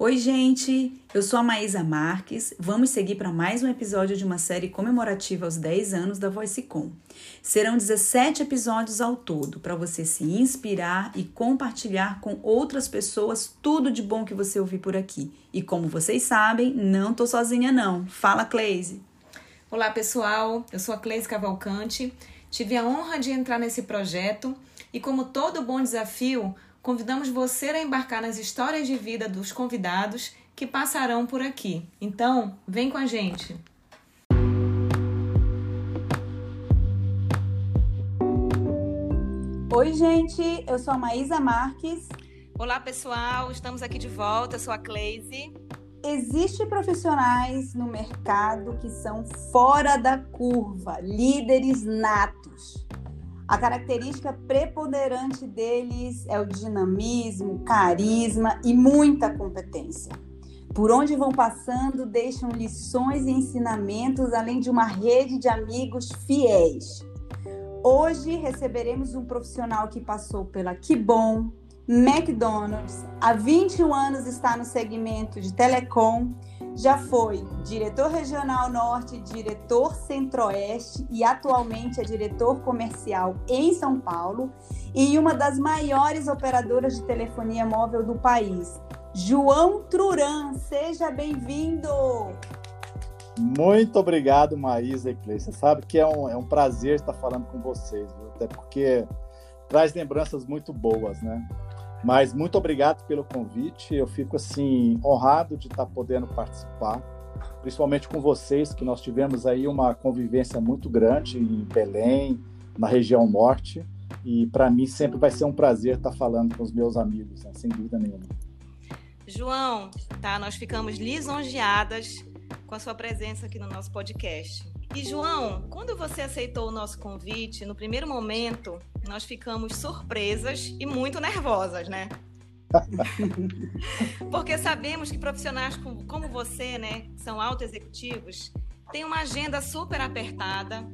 Oi, gente! Eu sou a Maísa Marques. Vamos seguir para mais um episódio de uma série comemorativa aos 10 anos da VoiceCom. Serão 17 episódios ao todo para você se inspirar e compartilhar com outras pessoas tudo de bom que você ouvir por aqui. E como vocês sabem, não tô sozinha não. Fala, Cleise! Olá, pessoal. Eu sou a Cleise Cavalcante. Tive a honra de entrar nesse projeto e como todo bom desafio, convidamos você a embarcar nas histórias de vida dos convidados que passarão por aqui. Então, vem com a gente! Oi, gente, eu sou a Maísa Marques. Olá, pessoal, estamos aqui de volta. Eu sou a Cleise. Existem profissionais no mercado que são fora da curva, líderes natos. A característica preponderante deles é o dinamismo, carisma e muita competência. Por onde vão passando, deixam lições e ensinamentos, além de uma rede de amigos fiéis. Hoje receberemos um profissional que passou pela Kibon, McDonald's, há 21 anos está no segmento de telecom já foi diretor regional norte, diretor centro-oeste e atualmente é diretor comercial em São Paulo e uma das maiores operadoras de telefonia móvel do país. João Truran, seja bem-vindo! Muito obrigado, Maísa e. Você sabe que é um, é um prazer estar falando com vocês, viu? até porque traz lembranças muito boas, né? Mas muito obrigado pelo convite. Eu fico assim honrado de estar podendo participar, principalmente com vocês, que nós tivemos aí uma convivência muito grande em Belém, na região norte. E para mim sempre vai ser um prazer estar falando com os meus amigos, né? sem dúvida nenhuma. João, tá? Nós ficamos lisonjeadas com a sua presença aqui no nosso podcast. E João, quando você aceitou o nosso convite, no primeiro momento, nós ficamos surpresas e muito nervosas, né? Porque sabemos que profissionais como você, né, são auto-executivos, têm uma agenda super apertada,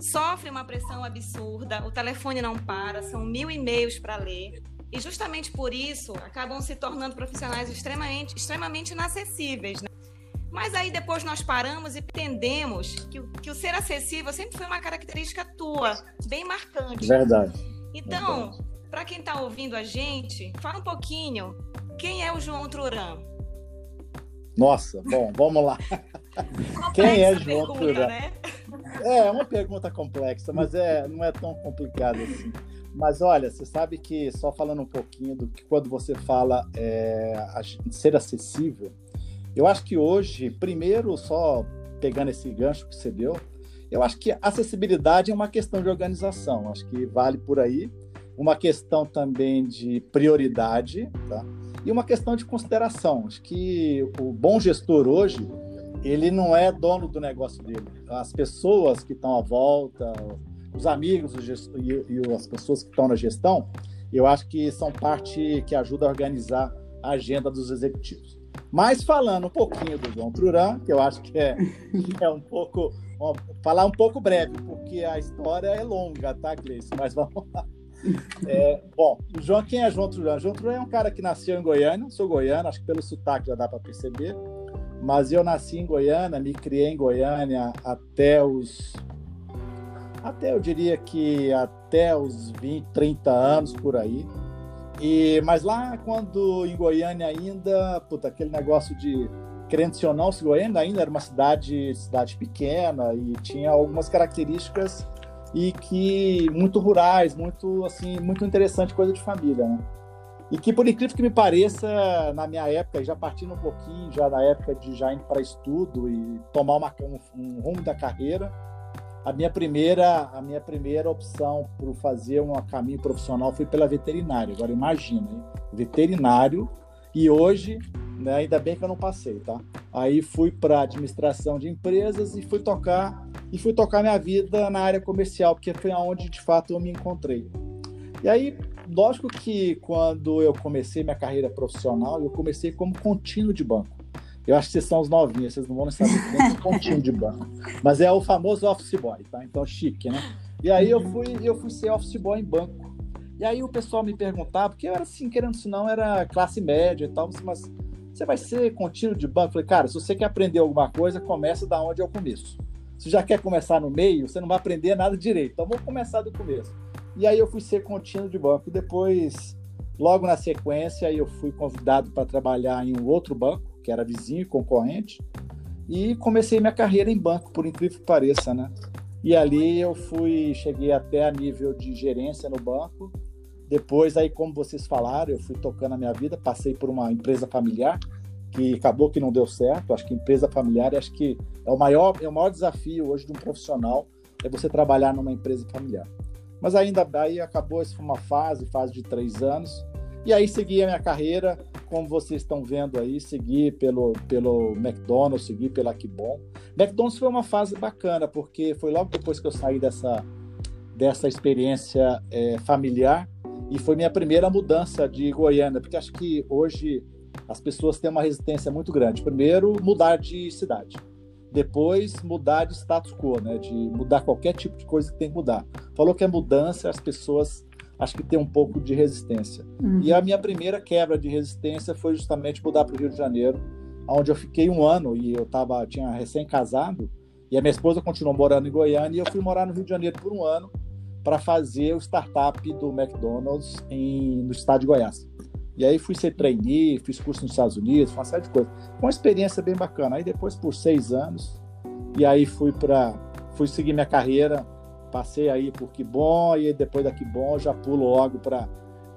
sofrem uma pressão absurda, o telefone não para, são mil e-mails para ler. E justamente por isso acabam se tornando profissionais extremamente, extremamente inacessíveis. Né? Mas aí depois nós paramos e entendemos que, que o ser acessível sempre foi uma característica tua, bem marcante. Verdade. Então, para quem está ouvindo a gente, fala um pouquinho quem é o João Truran. Nossa, bom, vamos lá. quem é João pergunta, Truran? Né? É, é uma pergunta complexa, mas é, não é tão complicado assim. Mas olha, você sabe que, só falando um pouquinho do que quando você fala é, ser acessível, eu acho que hoje, primeiro, só pegando esse gancho que você deu, eu acho que acessibilidade é uma questão de organização. Acho que vale por aí. Uma questão também de prioridade, tá? E uma questão de consideração. Acho que o bom gestor hoje, ele não é dono do negócio dele. As pessoas que estão à volta, os amigos e, e as pessoas que estão na gestão, eu acho que são parte que ajuda a organizar a agenda dos executivos. Mas falando um pouquinho do João Truran, que eu acho que é, é um pouco. Falar um pouco breve, porque a história é longa, tá, Gleice? Mas vamos lá. É, bom, o João, quem é João Truran? João Truran é um cara que nasceu em Goiânia, sou goiano, acho que pelo sotaque já dá para perceber. Mas eu nasci em Goiânia, me criei em Goiânia até os. Até eu diria que até os 20, 30 anos por aí. E, mas lá, quando em Goiânia ainda, puta, aquele negócio de se ou não, se Goiânia ainda era uma cidade, cidade pequena e tinha algumas características e que muito rurais, muito assim, muito interessante coisa de família, né? E que por incrível que me pareça, na minha época, já partindo um pouquinho, já na época de já indo para estudo e tomar uma, um, um rumo da carreira, a minha primeira a minha primeira opção para fazer um caminho profissional foi pela veterinária. Agora imagina, hein? veterinário e hoje, né, ainda bem que eu não passei, tá? Aí fui para administração de empresas e fui tocar e fui tocar minha vida na área comercial, porque foi aonde de fato eu me encontrei. E aí, lógico que quando eu comecei minha carreira profissional, eu comecei como contínuo de banco. Eu acho que vocês são os novinhos, vocês não vão saber nem um pontinho de banco. Mas é o famoso office boy, tá? Então, chique, né? E aí eu fui, eu fui ser office boy em banco. E aí o pessoal me perguntava, porque eu era assim, querendo se não, era classe média e tal, mas você vai ser contínuo de banco? Eu falei, cara, se você quer aprender alguma coisa, começa da onde é o começo. Se já quer começar no meio, você não vai aprender nada direito. Então, vamos começar do começo. E aí eu fui ser contínuo de banco. Depois, logo na sequência, eu fui convidado para trabalhar em um outro banco, que era vizinho e concorrente, e comecei minha carreira em banco, por incrível que pareça, né? E ali eu fui, cheguei até a nível de gerência no banco. Depois, aí, como vocês falaram, eu fui tocando a minha vida, passei por uma empresa familiar, que acabou que não deu certo. Acho que empresa familiar, acho que é o maior, é o maior desafio hoje de um profissional, é você trabalhar numa empresa familiar. Mas ainda aí acabou, isso foi uma fase, fase de três anos. E aí segui a minha carreira, como vocês estão vendo aí, segui pelo, pelo McDonald's, segui pela Kibon. McDonald's foi uma fase bacana, porque foi logo depois que eu saí dessa, dessa experiência é, familiar e foi minha primeira mudança de Goiânia, porque acho que hoje as pessoas têm uma resistência muito grande. Primeiro, mudar de cidade depois mudar de status quo, né? De mudar qualquer tipo de coisa que tem que mudar. Falou que é mudança, as pessoas acho que tem um pouco de resistência. Uhum. E a minha primeira quebra de resistência foi justamente mudar para o Rio de Janeiro, onde eu fiquei um ano e eu tava tinha recém casado e a minha esposa continuou morando em Goiânia e eu fui morar no Rio de Janeiro por um ano para fazer o startup do McDonald's em, no estado de Goiás. E aí fui ser trainee, fiz curso nos Estados Unidos, uma série de coisas. Uma experiência bem bacana. Aí depois, por seis anos, e aí fui para fui seguir minha carreira, passei aí por Que Bom, e depois da Que Bom já pulo logo para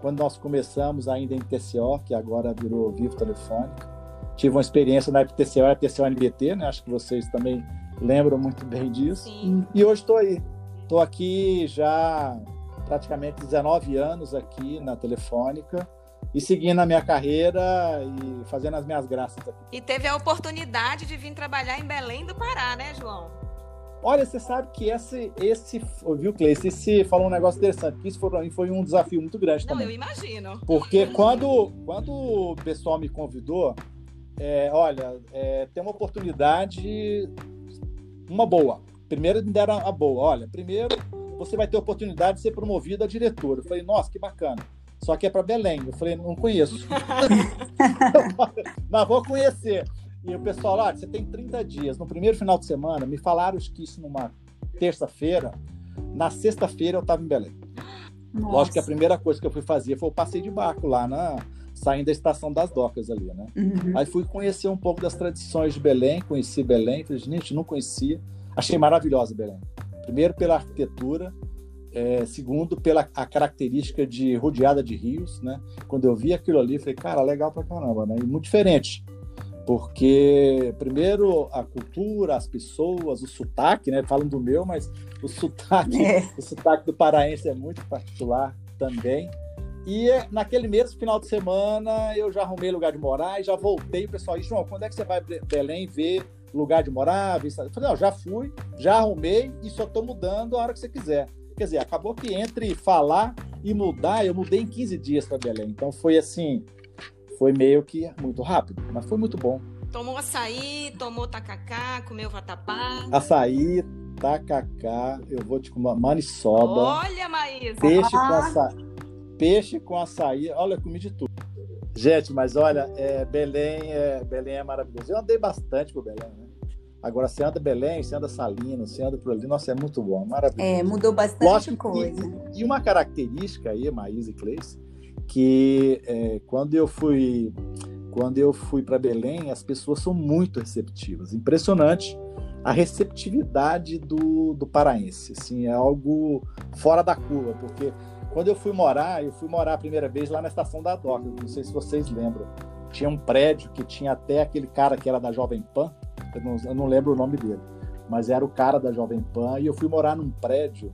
quando nós começamos ainda em TCO, que agora virou Vivo Telefônica. Tive uma experiência na TCO, a TCO NBT, né? Acho que vocês também lembram muito bem disso. Sim. E hoje estou aí. Estou aqui já praticamente 19 anos aqui na Telefônica e seguindo a minha carreira e fazendo as minhas graças aqui. E teve a oportunidade de vir trabalhar em Belém do Pará, né, João? Olha, você sabe que esse, esse viu, Cleice, esse falou um negócio interessante, que isso mim foi um desafio muito grande Não, também. eu imagino. Porque quando, quando o pessoal me convidou, é, olha, é, tem uma oportunidade, uma boa. Primeiro me deram a boa. Olha, primeiro você vai ter a oportunidade de ser promovido a diretor. Eu falei, nossa, que bacana só que é para Belém. Eu falei, não conheço. Mas vou conhecer. E o pessoal, ah, você tem 30 dias. No primeiro final de semana, me falaram que isso numa terça-feira. Na sexta-feira eu estava em Belém. Nossa. Lógico que a primeira coisa que eu fui fazer foi o passeio de barco lá na saindo da estação das docas ali, né? Uhum. Aí fui conhecer um pouco das tradições de Belém, conheci Belém, falei, gente, não conhecia. Achei maravilhosa Belém. Primeiro pela arquitetura, é, segundo, pela a característica de rodeada de rios, né? Quando eu vi aquilo ali, falei, cara, legal pra caramba, né? E muito diferente. Porque, primeiro, a cultura, as pessoas, o sotaque, né? Falam do meu, mas o sotaque, é. o sotaque do paraense é muito particular também. E naquele mesmo final de semana eu já arrumei lugar de morar e já voltei. O pessoal disse, João, quando é que você vai para Belém ver lugar de morar? Eu falei, não, já fui, já arrumei e só estou mudando a hora que você quiser. Quer dizer, acabou que entre falar e mudar, eu mudei em 15 dias para Belém. Então foi assim, foi meio que muito rápido, mas foi muito bom. Tomou açaí, tomou tacacá, comeu vatapá. Açaí, tacacá, eu vou te comer maniçoba. Olha, Maísa! Peixe ah. com açaí. Peixe com açaí, olha, comi de tudo. Gente, mas olha, é, Belém, é, Belém é maravilhoso. Eu andei bastante por Belém, né? Agora, você anda Belém, você anda Salino, você anda por ali, nossa, é muito bom, maravilhoso. É, mudou bastante Lógico coisa. Que, e uma característica aí, Maísa e Cleice, que é, quando eu fui quando eu fui para Belém, as pessoas são muito receptivas. Impressionante a receptividade do, do paraense. Assim, é algo fora da curva, porque quando eu fui morar, eu fui morar a primeira vez lá na estação da Doca, não sei se vocês lembram. Tinha um prédio que tinha até aquele cara que era da Jovem Pan, eu não, eu não lembro o nome dele, mas era o cara da Jovem Pan, e eu fui morar num prédio,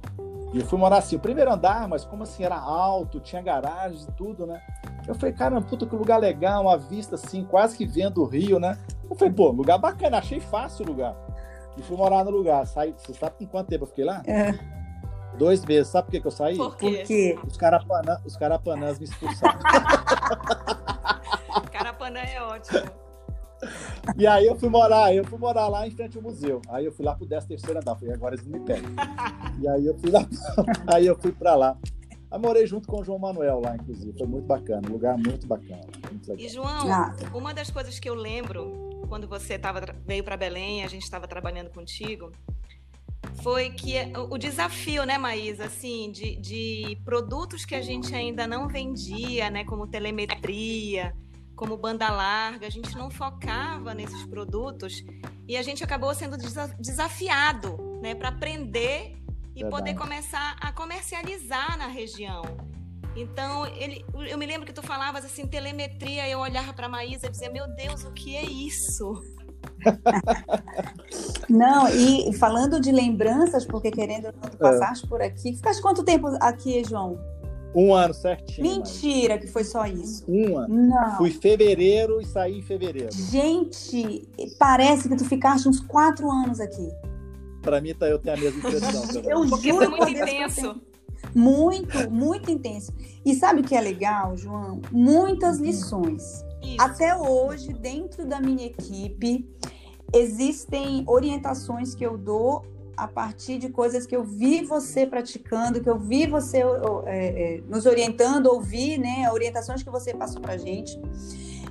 e eu fui morar assim, o primeiro andar, mas como assim, era alto, tinha garagem e tudo, né? Eu falei, caramba, puta, que lugar legal, uma vista assim, quase que vendo o rio, né? Eu falei, pô, lugar bacana, achei fácil o lugar. E fui morar no lugar. Saí, você sabe com quanto tempo eu fiquei lá? É. Dois meses. Sabe por que, que eu saí? Por quê? Porque os, carapanã, os carapanãs me expulsaram. Carapanã é ótimo. E aí eu fui morar, eu fui morar lá em frente ao museu. Aí eu fui lá pro 13 terceiro andar, falei, agora eles não me pegam. E aí eu fui lá, aí eu fui para lá. Eu morei junto com o João Manuel lá, inclusive. Foi muito bacana, um lugar muito bacana. Muito e, João, ah. uma das coisas que eu lembro quando você tava, veio para Belém, a gente estava trabalhando contigo, foi que o desafio, né, Maísa, assim, de, de produtos que a gente ainda não vendia, né, como telemetria, como banda larga, a gente não focava nesses produtos e a gente acabou sendo desafiado, né, para aprender e Verdade. poder começar a comercializar na região. Então, ele, eu me lembro que tu falavas assim, telemetria, eu olhava para a Maísa e dizia, meu Deus, o que é isso? Não, e falando de lembranças, porque querendo tu passaste é. por aqui, ficaste quanto tempo aqui, João? Um ano certinho. Mentira que foi só isso. Um ano. Não. Fui em fevereiro e saí em fevereiro. Gente, parece que tu ficaste uns quatro anos aqui. Para mim, tá, eu tenho a mesma impressão. eu Porque juro. Foi muito intenso. Muito, muito intenso. E sabe o que é legal, João? Muitas uhum. lições. Isso. Até hoje, dentro da minha equipe, existem orientações que eu dou a partir de coisas que eu vi você praticando, que eu vi você é, é, nos orientando, ouvir, né, orientações que você passou para gente.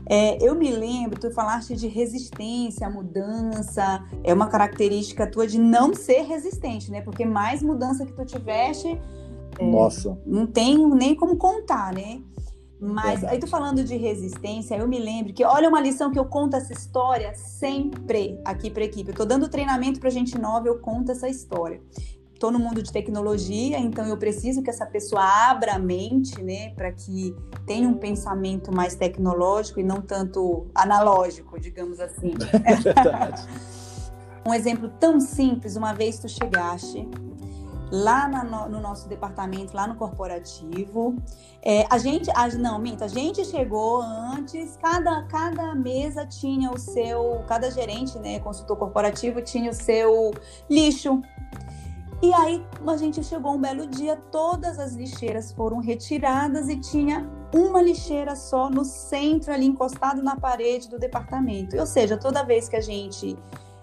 É, eu me lembro, tu falaste de resistência à mudança, é uma característica tua de não ser resistente, né? Porque mais mudança que tu tiveste, é, Nossa. não tem nem como contar, né? Mas Verdade. aí tu falando de resistência, eu me lembro que olha uma lição que eu conto essa história sempre aqui para equipe. Eu tô dando treinamento para gente nova, eu conto essa história. Tô no mundo de tecnologia, então eu preciso que essa pessoa abra a mente, né, para que tenha um pensamento mais tecnológico e não tanto analógico, digamos assim. É verdade. um exemplo tão simples, uma vez tu chegaste lá na, no, no, nosso departamento, lá no corporativo. É, a gente, a, não, minta, a gente chegou antes, cada, cada mesa tinha o seu, cada gerente, né, consultor corporativo tinha o seu lixo. E aí a gente chegou um belo dia, todas as lixeiras foram retiradas e tinha uma lixeira só no centro ali encostado na parede do departamento. Ou seja, toda vez que a gente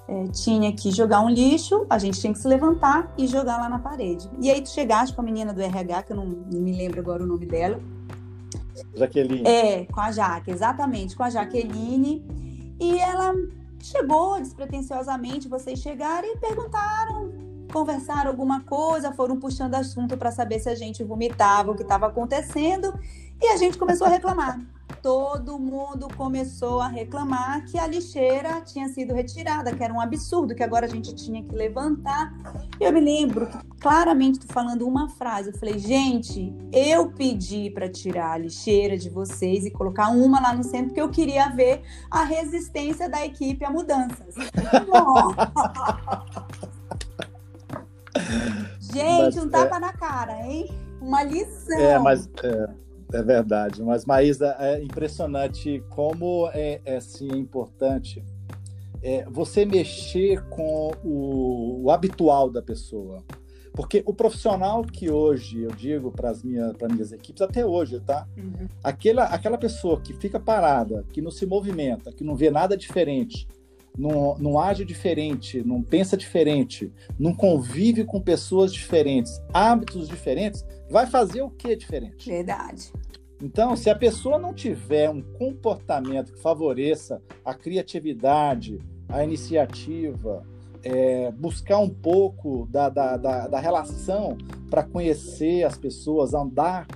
é, tinha que jogar um lixo, a gente tinha que se levantar e jogar lá na parede. E aí tu chegaste com a menina do RH, que eu não, não me lembro agora o nome dela. Jaqueline. É, com a Jaque, exatamente, com a Jaqueline. E ela chegou despretensiosamente, vocês chegaram e perguntaram, conversaram alguma coisa, foram puxando assunto para saber se a gente vomitava, o que estava acontecendo, e a gente começou a reclamar todo mundo começou a reclamar que a lixeira tinha sido retirada, que era um absurdo, que agora a gente tinha que levantar. Eu me lembro que claramente tô falando uma frase. Eu falei, gente, eu pedi para tirar a lixeira de vocês e colocar uma lá no centro, porque eu queria ver a resistência da equipe a mudanças. gente, um tapa é... na cara, hein? Uma lição. É, mas. É é verdade, mas Maísa, é impressionante como é, é assim, é importante é, você mexer com o, o, habitual da pessoa. Porque o profissional que hoje eu digo para as minhas, minhas equipes, até hoje, tá? Uhum. Aquela, aquela pessoa que fica parada, que não se movimenta, que não vê nada diferente, não, não age diferente, não pensa diferente, não convive com pessoas diferentes, hábitos diferentes, vai fazer o que diferente? Verdade. Então, se a pessoa não tiver um comportamento que favoreça a criatividade, a iniciativa, é, buscar um pouco da, da, da, da relação para conhecer as pessoas, andar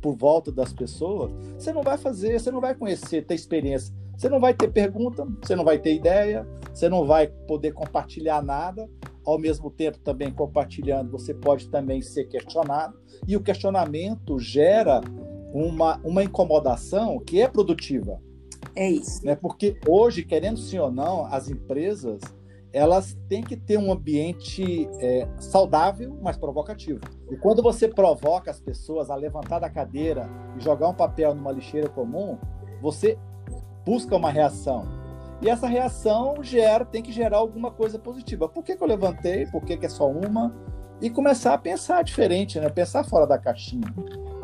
por volta das pessoas, você não vai fazer, você não vai conhecer, ter experiência. Você não vai ter pergunta, você não vai ter ideia, você não vai poder compartilhar nada. Ao mesmo tempo, também compartilhando, você pode também ser questionado. E o questionamento gera uma, uma incomodação que é produtiva. É isso. Né? Porque hoje, querendo sim ou não, as empresas elas têm que ter um ambiente é, saudável, mas provocativo. E quando você provoca as pessoas a levantar da cadeira e jogar um papel numa lixeira comum, você busca uma reação. E essa reação gera, tem que gerar alguma coisa positiva. Por que, que eu levantei? Por que, que é só uma? E começar a pensar diferente, né? Pensar fora da caixinha.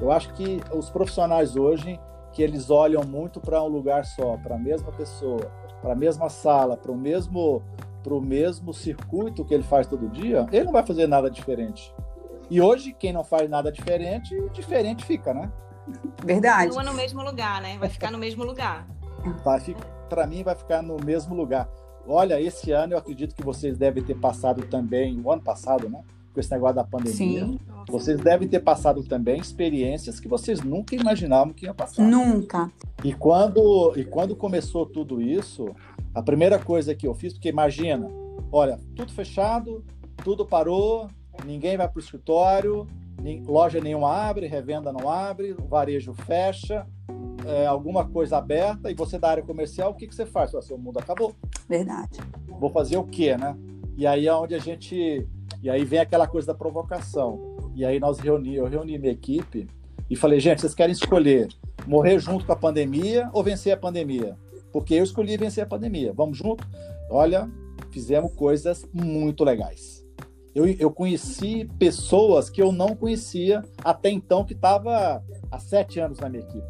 Eu acho que os profissionais hoje, que eles olham muito para um lugar só, para a mesma pessoa, para a mesma sala, para o mesmo para o mesmo circuito que ele faz todo dia, ele não vai fazer nada diferente. E hoje, quem não faz nada diferente, diferente fica, né? Verdade. Continua no mesmo lugar, né? Vai ficar no mesmo lugar. Para mim, vai ficar no mesmo lugar. Olha, esse ano eu acredito que vocês devem ter passado também, o ano passado, né? Com esse negócio da pandemia. Sim. Vocês devem ter passado também experiências que vocês nunca imaginavam que iam passar. Nunca. E quando, e quando começou tudo isso, a primeira coisa que eu fiz, porque imagina, olha, tudo fechado, tudo parou, ninguém vai para o escritório, loja nenhuma abre, revenda não abre, o varejo fecha, é, alguma coisa aberta, e você da área comercial, o que, que você faz? O seu mundo acabou. Verdade. Vou fazer o quê, né? E aí é onde a gente. E aí vem aquela coisa da provocação. E aí nós reuni, eu reuni minha equipe e falei, gente, vocês querem escolher morrer junto com a pandemia ou vencer a pandemia? Porque eu escolhi vencer a pandemia. Vamos junto? Olha, fizemos coisas muito legais. Eu, eu conheci pessoas que eu não conhecia até então, que estava há sete anos na minha equipe.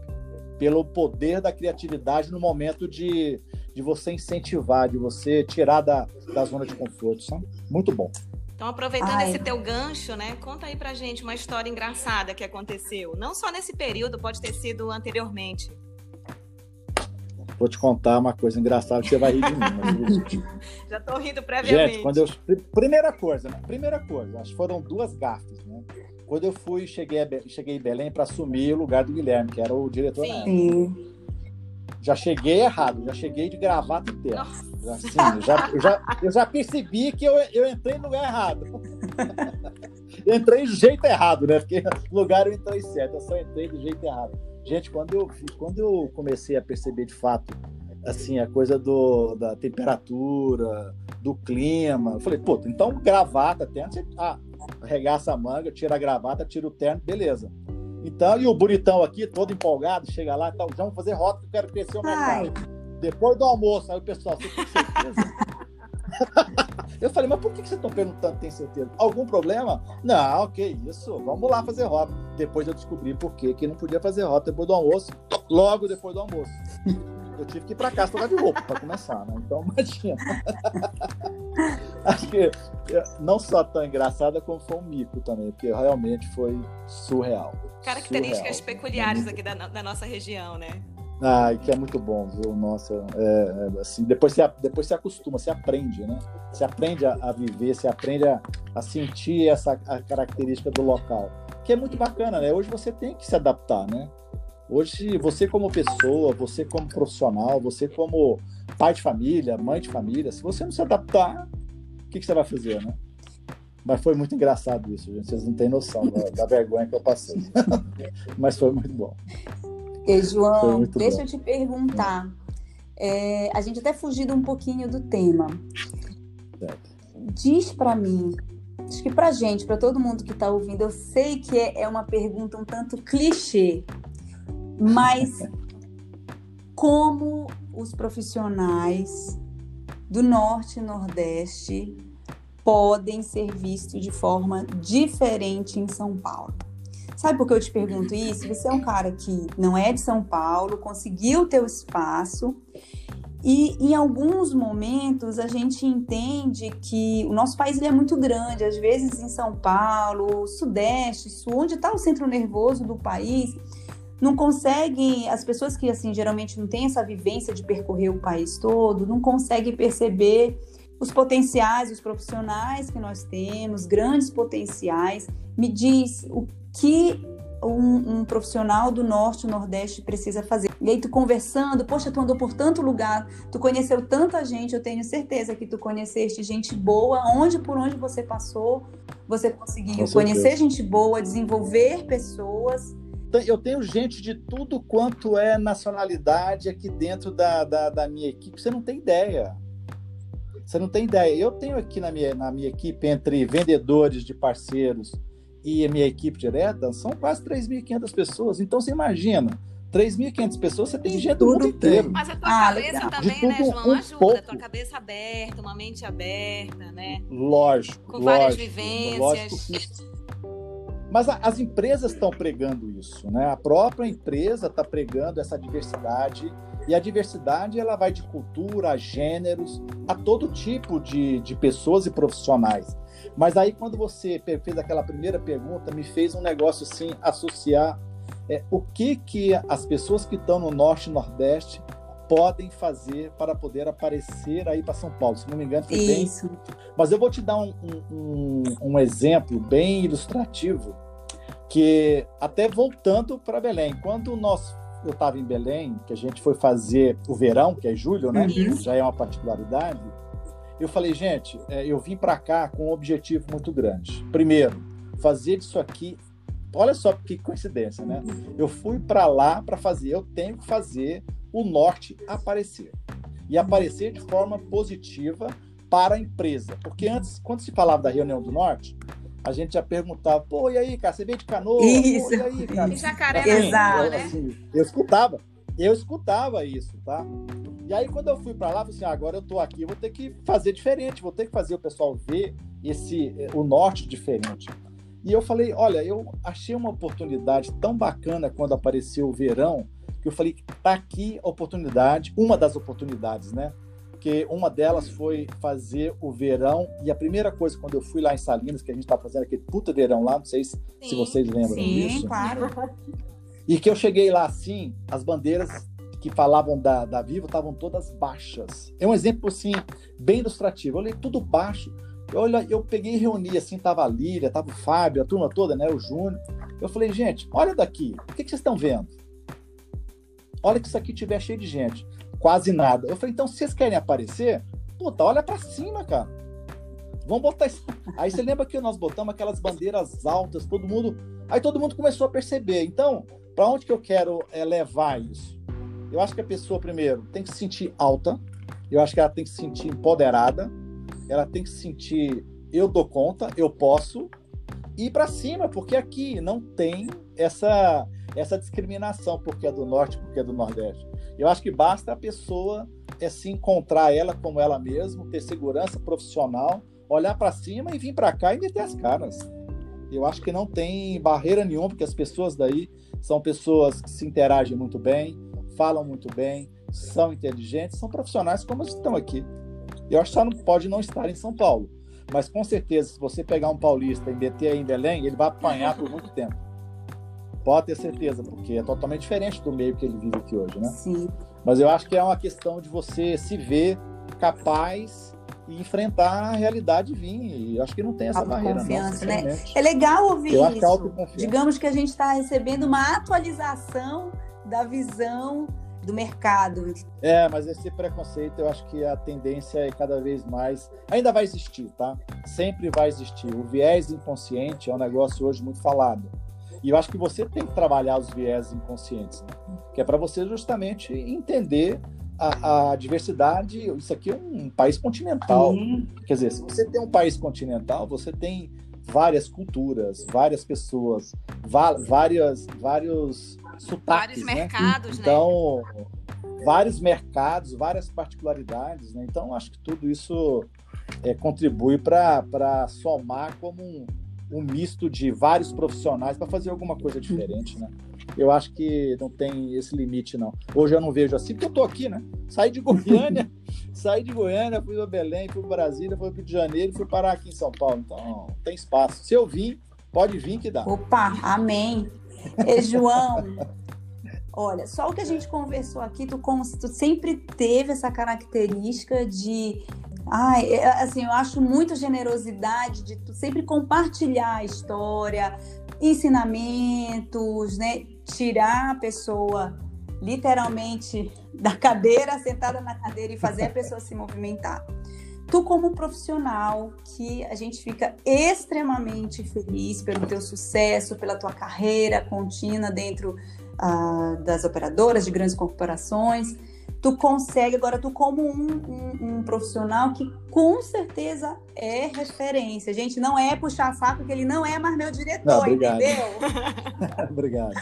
Pelo poder da criatividade no momento de, de você incentivar, de você tirar da, da zona de conforto. Sabe? Muito bom. Então, aproveitando Ai. esse teu gancho, né? Conta aí pra gente uma história engraçada que aconteceu. Não só nesse período, pode ter sido anteriormente. Vou te contar uma coisa engraçada que você vai rir de mim. Mas... Já tô rindo previamente. Gente, quando eu... Primeira coisa, né? Primeira coisa, acho que foram duas gafes, né? Quando eu fui, cheguei, a... cheguei em Belém para assumir o lugar do Guilherme, que era o diretor Sim. Já cheguei errado, já cheguei de gravata e terno. Assim, já, eu, já, eu já percebi que eu, eu entrei no lugar errado. entrei do jeito errado, né? Porque no lugar eu entrei certo, eu só entrei do jeito errado. Gente, quando eu, quando eu comecei a perceber de fato assim, a coisa do, da temperatura, do clima. Eu falei, pô, então gravata, você ah, arregaça a manga, tira a gravata, tira o terno, beleza. Então, e o bonitão aqui, todo empolgado, chega lá e tal, já vamos fazer rota que eu quero crescer o mercado. Depois do almoço, aí o pessoal, você tem certeza? eu falei, mas por que você está perguntando, tem certeza? Algum problema? Não, que isso, vamos lá fazer rota. Depois eu descobri por que, que não podia fazer rota depois do almoço, logo depois do almoço. Eu tive que ir para casa trocar de roupa para começar, né? Então, imagina. Acho que é, não só tão engraçada, como foi um mico também, porque realmente foi surreal. Características surreal. peculiares aqui da, da nossa região, né? Ah, que é muito bom, viu? Nossa, é, é, assim, depois você, depois você acostuma, você aprende, né? Você aprende a, a viver, você aprende a, a, sentir essa a característica do local, que é muito bacana, né? Hoje você tem que se adaptar, né? Hoje você como pessoa, você como profissional, você como pai de família, mãe de família, se você não se adaptar, o que, que você vai fazer, né? Mas foi muito engraçado isso, gente. Vocês não têm noção da, da vergonha que eu passei. Mas foi muito bom. E, João, deixa bom. eu te perguntar. É, a gente até fugido um pouquinho do tema. Certo. Diz para mim, acho que para gente, para todo mundo que está ouvindo, eu sei que é, é uma pergunta um tanto clichê, mas como os profissionais do Norte e Nordeste podem ser vistos de forma diferente em São Paulo? Sabe por que eu te pergunto isso? Você é um cara que não é de São Paulo, conseguiu o teu espaço e em alguns momentos a gente entende que o nosso país ele é muito grande, às vezes em São Paulo, Sudeste, Sul, onde está o centro nervoso do país, não conseguem, as pessoas que assim geralmente não têm essa vivência de percorrer o país todo, não conseguem perceber os potenciais, os profissionais que nós temos, grandes potenciais. Me diz o que um, um, profissional do norte, nordeste precisa fazer. E aí tu conversando, poxa, tu andou por tanto lugar, tu conheceu tanta gente, eu tenho certeza que tu conheceste gente boa, onde por onde você passou, você conseguiu conhecer gente boa, desenvolver pessoas. Eu tenho gente de tudo quanto é nacionalidade aqui dentro da, da, da minha equipe, você não tem ideia. Você não tem ideia. Eu tenho aqui na minha, na minha equipe, entre vendedores de parceiros, e a minha equipe direta são quase 3.500 pessoas. Então você imagina, 3.500 pessoas, você tem gente do mundo inteiro. Mas a tua ah, cabeça legal. também, né, João, um ajuda. Pouco. A tua cabeça aberta, uma mente aberta, né? Lógico. Com várias vivências. Lógico mas a, as empresas estão pregando isso, né? A própria empresa está pregando essa diversidade E a diversidade ela vai de cultura, a gêneros, a todo tipo de, de pessoas e profissionais. Mas aí, quando você fez aquela primeira pergunta, me fez um negócio assim, associar é, o que, que as pessoas que estão no Norte e Nordeste podem fazer para poder aparecer aí para São Paulo. Se não me engano, foi Isso. bem. Mas eu vou te dar um, um, um exemplo bem ilustrativo, que até voltando para Belém, quando nós eu estava em Belém, que a gente foi fazer o verão, que é julho, né? Uhum. Já é uma particularidade. Eu falei, gente, é, eu vim para cá com um objetivo muito grande. Primeiro, fazer disso aqui. Olha só que coincidência, né? Eu fui para lá para fazer, eu tenho que fazer o norte aparecer. E aparecer de forma positiva para a empresa. Porque antes, quando se falava da reunião do norte, a gente já perguntava, pô, e aí, cara, você veio de canoa? Isso. Pô, e aí, cara? E jacaré assim, Exato. Eu, assim, eu escutava, eu escutava isso, tá? E aí, quando eu fui para lá, eu falei assim, ah, agora eu tô aqui, eu vou ter que fazer diferente, vou ter que fazer o pessoal ver esse, o norte diferente. E eu falei, olha, eu achei uma oportunidade tão bacana quando apareceu o verão, que eu falei, tá aqui a oportunidade, uma das oportunidades, né? Porque uma delas foi fazer o verão, e a primeira coisa, quando eu fui lá em Salinas, que a gente está fazendo aquele puta verão lá, não sei se, se vocês lembram sim, disso. Sim, claro. E que eu cheguei lá assim, as bandeiras que falavam da, da Vivo estavam todas baixas. É um exemplo, assim, bem ilustrativo. Eu olhei tudo baixo. Eu, eu peguei e reuni, assim, tava a Lília, tava o Fábio, a turma toda, né, o Júnior. Eu falei, gente, olha daqui, o que, que vocês estão vendo? Olha que isso aqui tiver cheio de gente. Quase nada. Eu falei, então, se vocês querem aparecer, puta, olha para cima, cara. Vamos botar isso. Aí você lembra que nós botamos aquelas bandeiras altas, todo mundo. Aí todo mundo começou a perceber. Então, para onde que eu quero é, levar isso? Eu acho que a pessoa, primeiro, tem que se sentir alta. Eu acho que ela tem que se sentir empoderada. Ela tem que se sentir, eu dou conta, eu posso. Ir para cima, porque aqui não tem essa essa discriminação porque é do norte, porque é do nordeste. Eu acho que basta a pessoa é se encontrar ela como ela mesma, ter segurança profissional, olhar para cima e vir para cá e meter as caras. Eu acho que não tem barreira nenhuma, porque as pessoas daí são pessoas que se interagem muito bem, falam muito bem, são inteligentes, são profissionais como estão aqui. Eu acho que só não pode não estar em São Paulo. Mas com certeza, se você pegar um paulista e meter aí em Belém, ele vai apanhar por muito tempo. Pode ter certeza, porque é totalmente diferente do meio que ele vive aqui hoje, né? Sim. Mas eu acho que é uma questão de você se ver capaz e enfrentar a realidade e vir. E acho que não tem essa barreira. Confiança, né? É legal ouvir eu isso. Que Digamos que a gente está recebendo uma atualização da visão do mercado. É, mas esse preconceito eu acho que a tendência é cada vez mais. Ainda vai existir, tá? Sempre vai existir. O viés inconsciente é um negócio hoje muito falado. E eu acho que você tem que trabalhar os viés inconscientes, né? que é para você justamente entender a, a, diversidade. Isso aqui é um país continental. Uhum. Quer dizer, se você tem um país continental, você tem várias culturas, várias pessoas, várias, vários sotaques. Vários né? mercados, então, né? vários mercados, várias particularidades. Né? Então, acho que tudo isso é, contribui para somar como um um misto de vários profissionais para fazer alguma coisa diferente, né? Eu acho que não tem esse limite, não. Hoje eu não vejo assim, porque eu tô aqui, né? Saí de Goiânia, saí de Goiânia, fui para Belém, fui para Brasília, fui para Rio de Janeiro fui parar aqui em São Paulo. Então, tem espaço. Se eu vim, pode vir que dá. Opa, amém. E João, olha, só o que a gente conversou aqui, tu, tu sempre teve essa característica de Ai, é, assim, eu acho muito generosidade de tu sempre compartilhar a história, ensinamentos, né? Tirar a pessoa literalmente da cadeira, sentada na cadeira e fazer a pessoa se movimentar. Tu como profissional, que a gente fica extremamente feliz pelo teu sucesso, pela tua carreira contínua dentro uh, das operadoras de grandes corporações tu consegue, agora tu como um, um, um, profissional que com certeza é referência. Gente, não é puxar saco que ele não é mais meu diretor, não, entendeu? obrigado.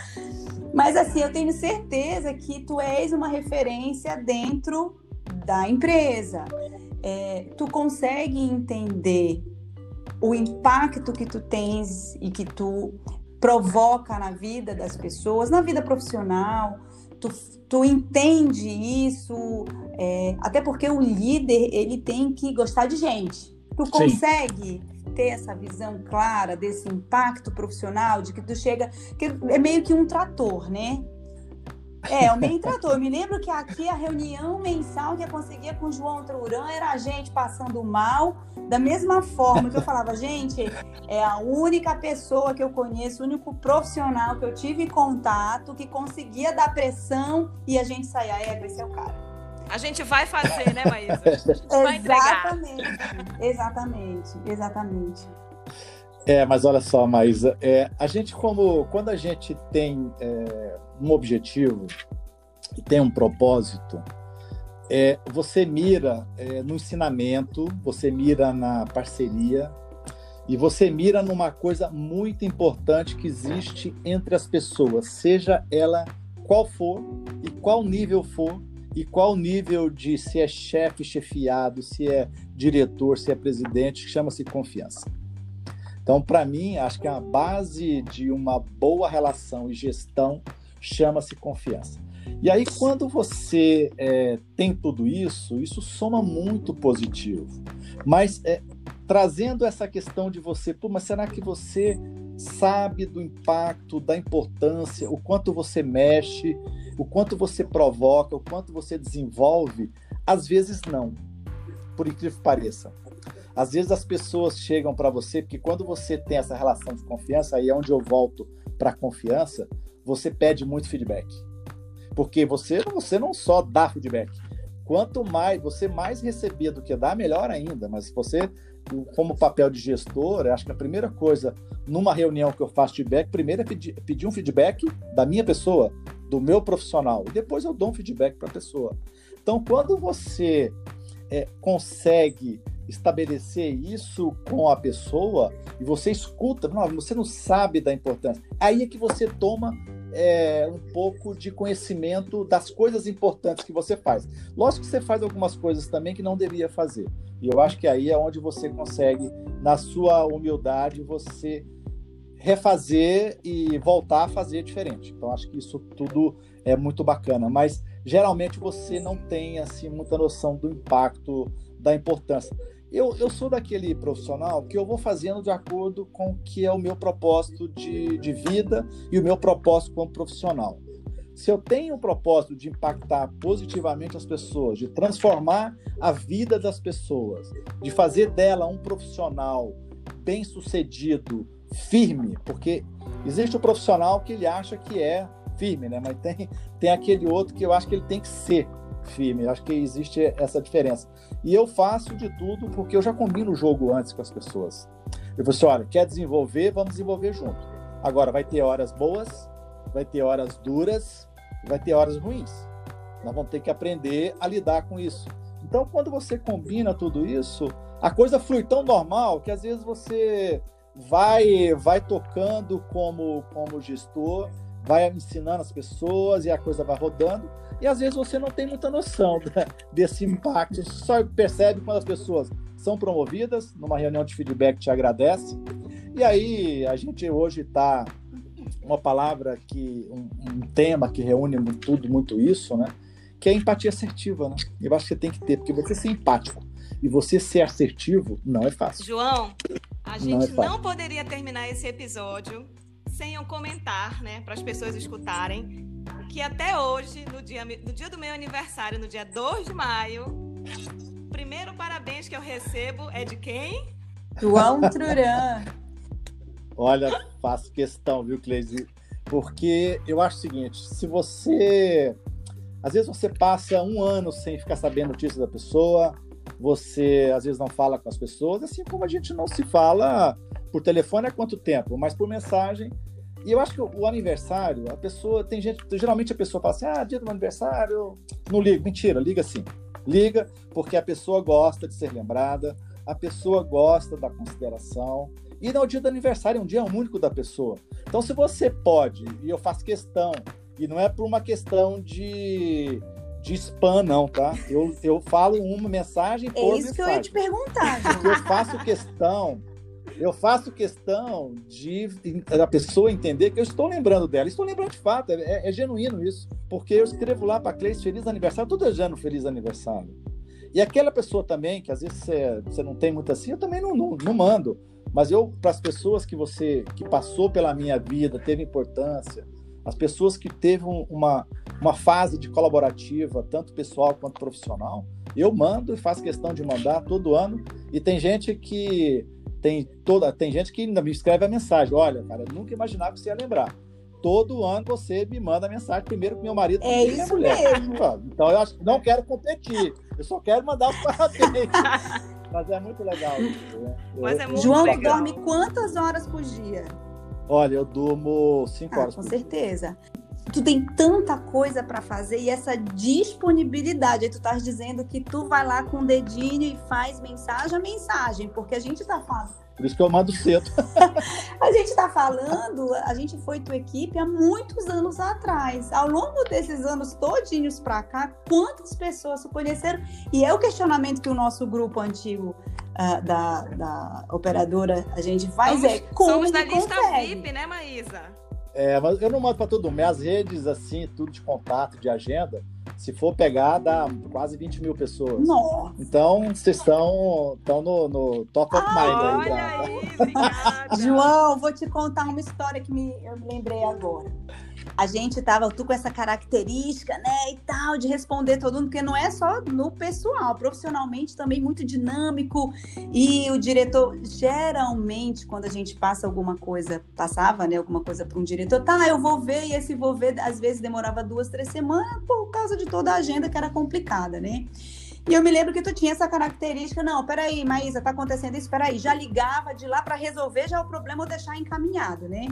Mas assim, eu tenho certeza que tu és uma referência dentro da empresa. É, tu consegue entender o impacto que tu tens e que tu provoca na vida das pessoas, na vida profissional, tu, tu entende isso, é, até porque o líder ele tem que gostar de gente. Tu consegue Sim. ter essa visão clara desse impacto profissional, de que tu chega, que é meio que um trator, né? É, o meio trator. Eu me lembro que aqui a reunião mensal que eu conseguia com o João Truran era a gente passando mal, da mesma forma que eu falava, gente, é a única pessoa que eu conheço, o único profissional que eu tive contato, que conseguia dar pressão e a gente saía, é, esse é o cara. A gente vai fazer, né, Maísa? vai exatamente, exatamente, exatamente. É, mas olha só, Maísa, é, a gente como quando a gente tem é, um objetivo e tem um propósito, é, você mira é, no ensinamento, você mira na parceria e você mira numa coisa muito importante que existe entre as pessoas, seja ela qual for e qual nível for e qual nível de se é chefe, chefiado, se é diretor, se é presidente, chama-se confiança. Então, para mim, acho que a base de uma boa relação e gestão chama-se confiança. E aí, quando você é, tem tudo isso, isso soma muito positivo. Mas é, trazendo essa questão de você, pô, mas será que você sabe do impacto, da importância, o quanto você mexe, o quanto você provoca, o quanto você desenvolve? Às vezes não, por incrível que pareça. Às vezes as pessoas chegam para você, porque quando você tem essa relação de confiança, aí é onde eu volto para a confiança, você pede muito feedback. Porque você, você não só dá feedback. Quanto mais você mais receber do que dá, melhor ainda. Mas você, como papel de gestor, acho que a primeira coisa numa reunião que eu faço feedback, primeiro é pedir, pedir um feedback da minha pessoa, do meu profissional. E depois eu dou um feedback para a pessoa. Então, quando você é, consegue estabelecer isso com a pessoa e você escuta, não, você não sabe da importância. Aí é que você toma é, um pouco de conhecimento das coisas importantes que você faz. Lógico que você faz algumas coisas também que não deveria fazer. E eu acho que aí é onde você consegue, na sua humildade, você refazer e voltar a fazer diferente. Então acho que isso tudo é muito bacana, mas geralmente você não tem assim muita noção do impacto, da importância. Eu, eu sou daquele profissional que eu vou fazendo de acordo com o que é o meu propósito de, de vida e o meu propósito como profissional. Se eu tenho o propósito de impactar positivamente as pessoas, de transformar a vida das pessoas, de fazer dela um profissional bem sucedido, firme, porque existe o profissional que ele acha que é firme, né? Mas tem, tem aquele outro que eu acho que ele tem que ser firme. Acho que existe essa diferença. E eu faço de tudo porque eu já combino o jogo antes com as pessoas. Eu falo assim: olha, quer desenvolver, vamos desenvolver junto. Agora, vai ter horas boas, vai ter horas duras, vai ter horas ruins. Nós vamos ter que aprender a lidar com isso. Então, quando você combina tudo isso, a coisa flui tão normal que às vezes você vai vai tocando como como gestor, vai ensinando as pessoas e a coisa vai rodando e às vezes você não tem muita noção desse impacto, só percebe quando as pessoas são promovidas, numa reunião de feedback te agradece. E aí a gente hoje está uma palavra que um, um, tema que reúne tudo muito isso, né? Que é empatia assertiva, né? Eu acho que você tem que ter, porque você ser empático e você ser assertivo não é fácil. João, a gente não, é não poderia terminar esse episódio sem um comentar, né, para as pessoas escutarem que até hoje, no dia, no dia do meu aniversário, no dia 2 de maio, o primeiro parabéns que eu recebo é de quem? João Truran. Olha, faço questão, viu, Cleide? Porque eu acho o seguinte: se você. Às vezes você passa um ano sem ficar sabendo notícias da pessoa, você às vezes não fala com as pessoas, assim como a gente não se fala por telefone há quanto tempo, mas por mensagem e eu acho que o aniversário, a pessoa, tem gente, geralmente a pessoa fala assim, ah, dia do meu aniversário, não ligo. Mentira, liga sim. Liga porque a pessoa gosta de ser lembrada, a pessoa gosta da consideração. E não é o dia do aniversário, é um dia único da pessoa. Então, se você pode, e eu faço questão, e não é por uma questão de, de spam, não, tá? Eu, eu falo uma mensagem por É isso mensagem. que eu ia te perguntar. Porque eu faço questão eu faço questão de a pessoa entender que eu estou lembrando dela. Estou lembrando de fato, é, é genuíno isso. Porque eu escrevo lá para a Cleice feliz aniversário, todo ano feliz aniversário. E aquela pessoa também, que às vezes você, você não tem muito assim, eu também não, não, não mando. Mas eu, para as pessoas que você, que passou pela minha vida, teve importância, as pessoas que teve uma, uma fase de colaborativa, tanto pessoal quanto profissional, eu mando e faço questão de mandar todo ano. E tem gente que tem toda, tem gente que ainda me escreve a mensagem, olha, cara, eu nunca imaginava que você ia lembrar todo ano você me manda mensagem primeiro com meu marido. É isso mesmo. Então eu acho, não quero competir, eu só quero mandar os parabéns. Mas é muito legal. Né? Mas é muito João legal. dorme quantas horas por dia? Olha, eu durmo cinco ah, horas. Com certeza. Tu tem tanta coisa para fazer e essa disponibilidade. Aí tu estás dizendo que tu vai lá com o dedinho e faz mensagem a mensagem, porque a gente tá falando por isso que eu mando cedo. a gente está falando, a gente foi tua equipe há muitos anos atrás. Ao longo desses anos todinhos para cá, quantas pessoas se conheceram? E é o questionamento que o nosso grupo antigo uh, da, da operadora a gente faz somos, é como Somos na lista consegue? VIP, né, Maísa? É, mas eu não mando para todo mundo. Minhas redes, assim, tudo de contato, de agenda, se for pegar, dá quase 20 mil pessoas. Nossa. Então, vocês estão, estão no, no top of mind aí. Olha aí, João, vou te contar uma história que me, eu me lembrei agora a gente tava tu com essa característica, né, e tal, de responder todo mundo, porque não é só no pessoal, profissionalmente também muito dinâmico. E o diretor, geralmente, quando a gente passa alguma coisa, passava, né, alguma coisa para um diretor, tá, eu vou ver, e esse vou ver, às vezes demorava duas, três semanas, por causa de toda a agenda que era complicada, né? E eu me lembro que tu tinha essa característica, não, peraí, Maísa, tá acontecendo isso, peraí, já ligava de lá para resolver já o problema ou deixar encaminhado, né?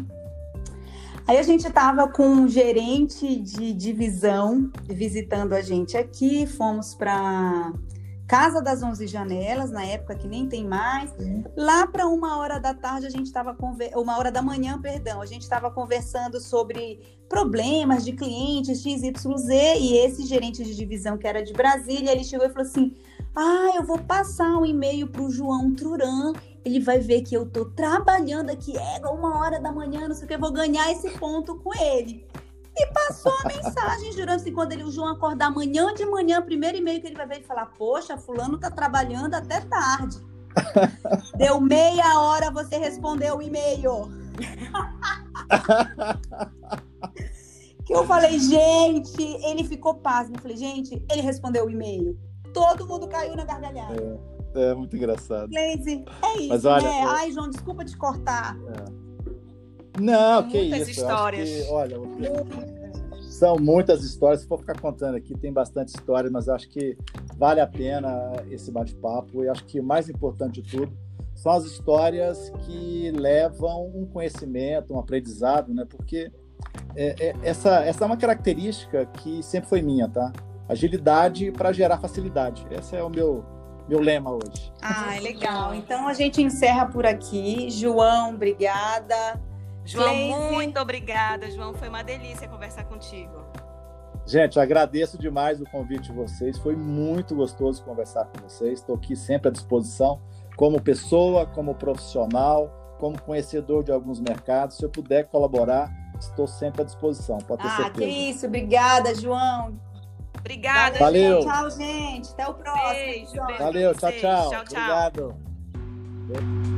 Aí a gente estava com um gerente de divisão visitando a gente aqui, fomos para Casa das Onze Janelas, na época que nem tem mais. Lá para uma hora da tarde a gente estava uma hora da manhã, perdão, a gente estava conversando sobre problemas de clientes XYZ e esse gerente de divisão que era de Brasília, ele chegou e falou assim: "Ah, eu vou passar um e-mail para o João Truran ele vai ver que eu tô trabalhando aqui, é uma hora da manhã, não sei o que, eu vou ganhar esse ponto com ele. E passou a mensagem, jurando que quando ele, o João acordar amanhã de manhã, primeiro e-mail que ele vai ver, ele falar, poxa, fulano tá trabalhando até tarde. Deu meia hora, você respondeu o e-mail. que eu falei, gente, ele ficou pasmo. Eu falei, gente, ele respondeu o e-mail. Todo mundo caiu na gargalhada. É. É muito engraçado. Glaze, é isso, Mas, olha, né? Eu... Ai, João, desculpa te cortar. É. Não, que muitas isso. histórias. Que, olha, são muitas histórias. Se for ficar contando aqui, tem bastante história, mas acho que vale a pena esse bate-papo. E acho que o mais importante de tudo são as histórias que levam um conhecimento, um aprendizado, né? Porque é, é, essa, essa é uma característica que sempre foi minha, tá? Agilidade para gerar facilidade. Esse é o meu meu lema hoje. Ah, legal. Então a gente encerra por aqui. João, obrigada. João, muito obrigada, João. Foi uma delícia conversar contigo. Gente, agradeço demais o convite de vocês. Foi muito gostoso conversar com vocês. Estou aqui sempre à disposição, como pessoa, como profissional, como conhecedor de alguns mercados. Se eu puder colaborar, estou sempre à disposição. Pode ter ah, certeza. Ah, que isso. Obrigada, João. Obrigada. Valeu. Gente. Tchau, gente. Até o próximo. Beijo, beijo Valeu. Tchau, tchau. Tchau, tchau. Obrigado.